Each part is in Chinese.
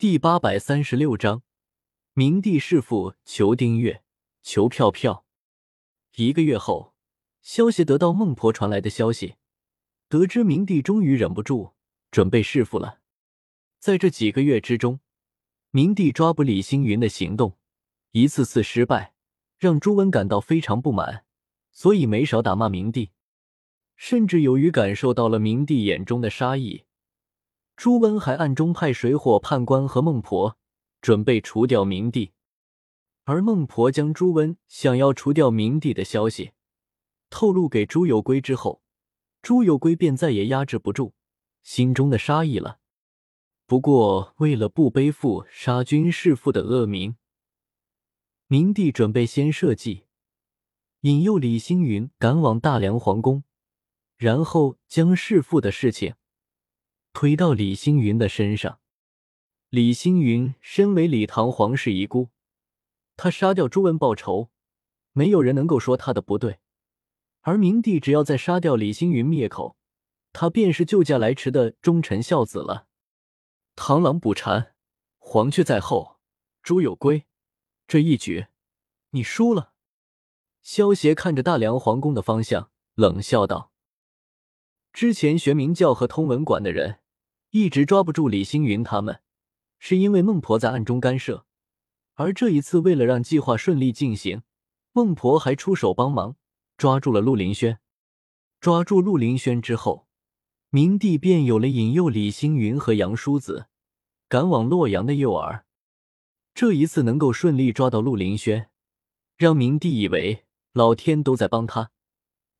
第八百三十六章，明帝弑父，求订阅，求票票。一个月后，萧协得到孟婆传来的消息，得知明帝终于忍不住准备弑父了。在这几个月之中，明帝抓捕李星云的行动一次次失败，让朱温感到非常不满，所以没少打骂明帝。甚至由于感受到了明帝眼中的杀意，朱温还暗中派水火判官和孟婆准备除掉明帝。而孟婆将朱温想要除掉明帝的消息透露给朱有圭之后，朱有圭便再也压制不住心中的杀意了。不过，为了不背负杀君弑父的恶名，明帝准备先设计引诱李星云赶往大梁皇宫，然后将弑父的事情推到李星云的身上。李星云身为李唐皇室遗孤。他杀掉朱温报仇，没有人能够说他的不对。而明帝只要再杀掉李星云灭口，他便是救驾来迟的忠臣孝子了。螳螂捕蝉，黄雀在后，朱有归。这一局，你输了。萧协看着大梁皇宫的方向，冷笑道：“之前玄冥教和通文馆的人一直抓不住李星云他们，是因为孟婆在暗中干涉。”而这一次，为了让计划顺利进行，孟婆还出手帮忙，抓住了陆林轩。抓住陆林轩之后，明帝便有了引诱李星云和杨叔子赶往洛阳的诱饵。这一次能够顺利抓到陆林轩，让明帝以为老天都在帮他，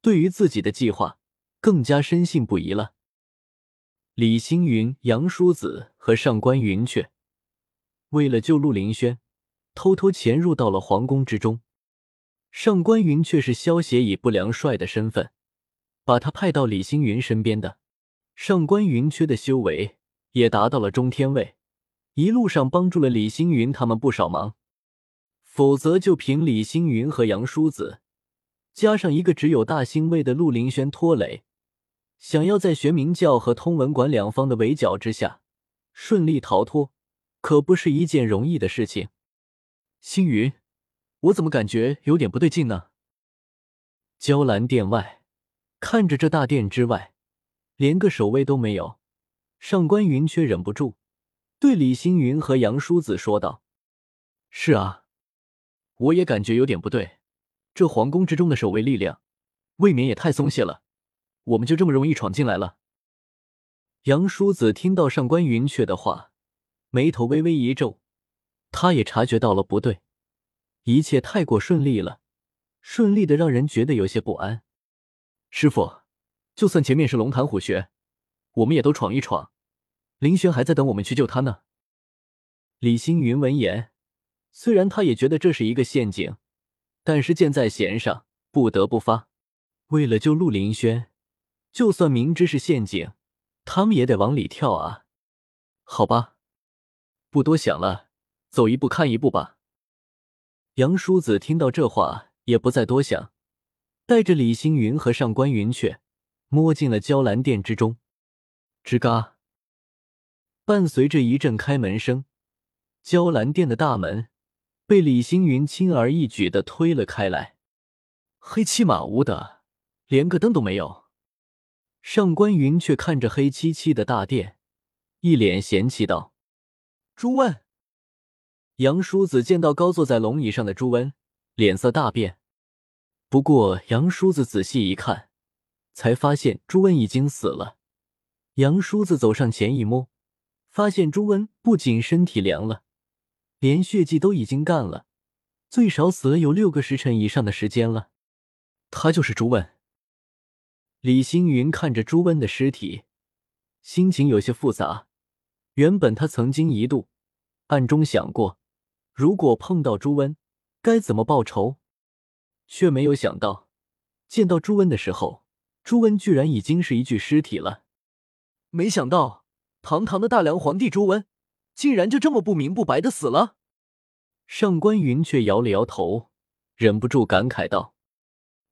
对于自己的计划更加深信不疑了。李星云、杨叔子和上官云雀为了救陆林轩。偷偷潜入到了皇宫之中，上官云雀是萧协以不良帅的身份，把他派到李星云身边的。上官云阙的修为也达到了中天位，一路上帮助了李星云他们不少忙。否则，就凭李星云和杨叔子，加上一个只有大星位的陆林轩拖累，想要在玄冥教和通文馆两方的围剿之下顺利逃脱，可不是一件容易的事情。星云，我怎么感觉有点不对劲呢？娇兰殿外，看着这大殿之外，连个守卫都没有。上官云却忍不住对李星云和杨叔子说道：“是啊，我也感觉有点不对。这皇宫之中的守卫力量，未免也太松懈了。我们就这么容易闯进来了？”杨叔子听到上官云雀的话，眉头微微一皱。他也察觉到了不对，一切太过顺利了，顺利的让人觉得有些不安。师傅，就算前面是龙潭虎穴，我们也都闯一闯。林轩还在等我们去救他呢。李星云闻言，虽然他也觉得这是一个陷阱，但是箭在弦上，不得不发。为了救陆林轩，就算明知是陷阱，他们也得往里跳啊。好吧，不多想了。走一步看一步吧。杨叔子听到这话，也不再多想，带着李星云和上官云雀，摸进了娇兰殿之中。吱嘎，伴随着一阵开门声，娇兰殿的大门被李星云轻而易举的推了开来。黑漆麻乌的，连个灯都没有。上官云却看着黑漆漆的大殿，一脸嫌弃道：“朱温。”杨叔子见到高坐在龙椅上的朱温，脸色大变。不过杨叔子仔细一看，才发现朱温已经死了。杨叔子走上前一摸，发现朱温不仅身体凉了，连血迹都已经干了，最少死了有六个时辰以上的时间了。他就是朱温。李星云看着朱温的尸体，心情有些复杂。原本他曾经一度暗中想过。如果碰到朱温，该怎么报仇？却没有想到，见到朱温的时候，朱温居然已经是一具尸体了。没想到，堂堂的大梁皇帝朱温，竟然就这么不明不白的死了。上官云却摇了摇头，忍不住感慨道：“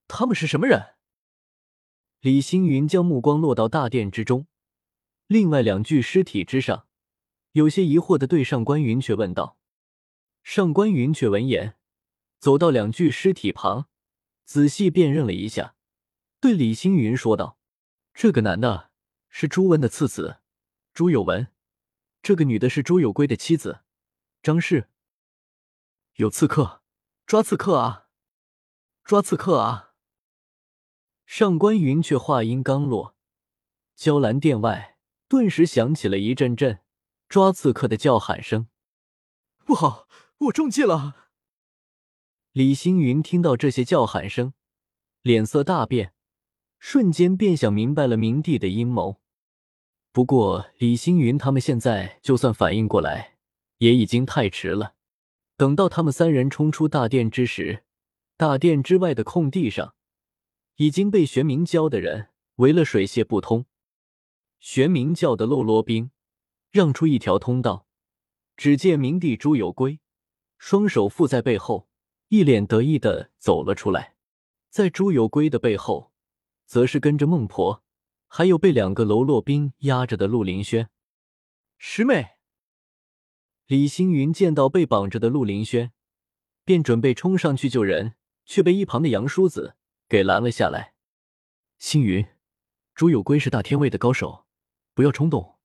他们是什么人？”李星云将目光落到大殿之中，另外两具尸体之上，有些疑惑的对上官云却问道。上官云却闻言，走到两具尸体旁，仔细辨认了一下，对李星云说道：“这个男的是朱温的次子朱有文，这个女的是朱有圭的妻子张氏。有刺客，抓刺客啊！抓刺客啊！”上官云却话音刚落，娇兰殿外顿时响起了一阵阵抓刺客的叫喊声。不好！我中计了！李星云听到这些叫喊声，脸色大变，瞬间便想明白了明帝的阴谋。不过，李星云他们现在就算反应过来，也已经太迟了。等到他们三人冲出大殿之时，大殿之外的空地上已经被玄冥教的人围了水泄不通。玄冥教的喽啰兵让出一条通道，只见明帝朱有圭。双手负在背后，一脸得意的走了出来。在朱有圭的背后，则是跟着孟婆，还有被两个喽啰兵压着的陆林轩。师妹，李星云见到被绑着的陆林轩，便准备冲上去救人，却被一旁的杨叔子给拦了下来。星云，朱有圭是大天位的高手，不要冲动。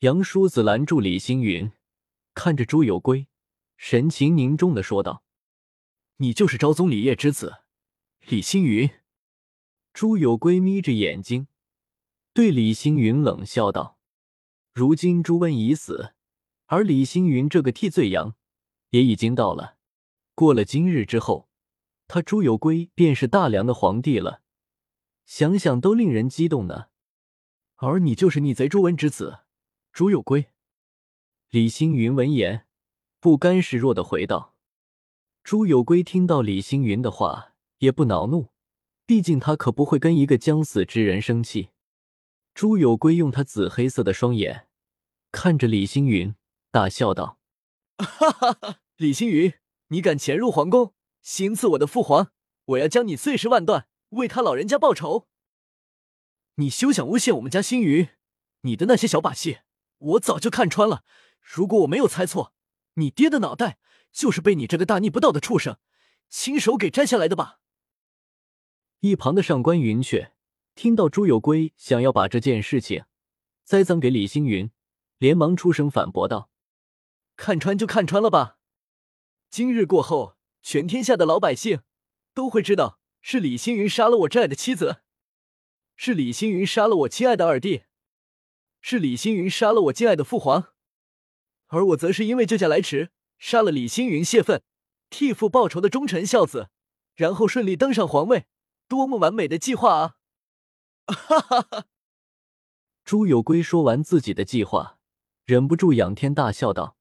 杨叔子拦住李星云，看着朱有圭。神情凝重的说道：“你就是昭宗李业之子，李星云。”朱有圭眯着眼睛，对李星云冷笑道：“如今朱温已死，而李星云这个替罪羊也已经到了。过了今日之后，他朱有圭便是大梁的皇帝了。想想都令人激动呢。而你就是逆贼朱温之子，朱有圭。”李星云闻言。不甘示弱的回道：“朱有圭听到李星云的话，也不恼怒，毕竟他可不会跟一个将死之人生气。”朱有圭用他紫黑色的双眼看着李星云，大笑道：“哈哈哈！李星云，你敢潜入皇宫，行刺我的父皇，我要将你碎尸万段，为他老人家报仇！你休想诬陷我们家星云，你的那些小把戏，我早就看穿了。如果我没有猜错。”你爹的脑袋就是被你这个大逆不道的畜生亲手给摘下来的吧？一旁的上官云雀听到朱有圭想要把这件事情栽赃给李星云，连忙出声反驳道：“看穿就看穿了吧，今日过后，全天下的老百姓都会知道是李星云杀了我挚爱的妻子，是李星云杀了我亲爱的二弟，是李星云杀了我敬爱的父皇。”而我则是因为救驾来迟，杀了李星云泄愤，替父报仇的忠臣孝子，然后顺利登上皇位，多么完美的计划啊！哈哈哈！朱有圭说完自己的计划，忍不住仰天大笑道：“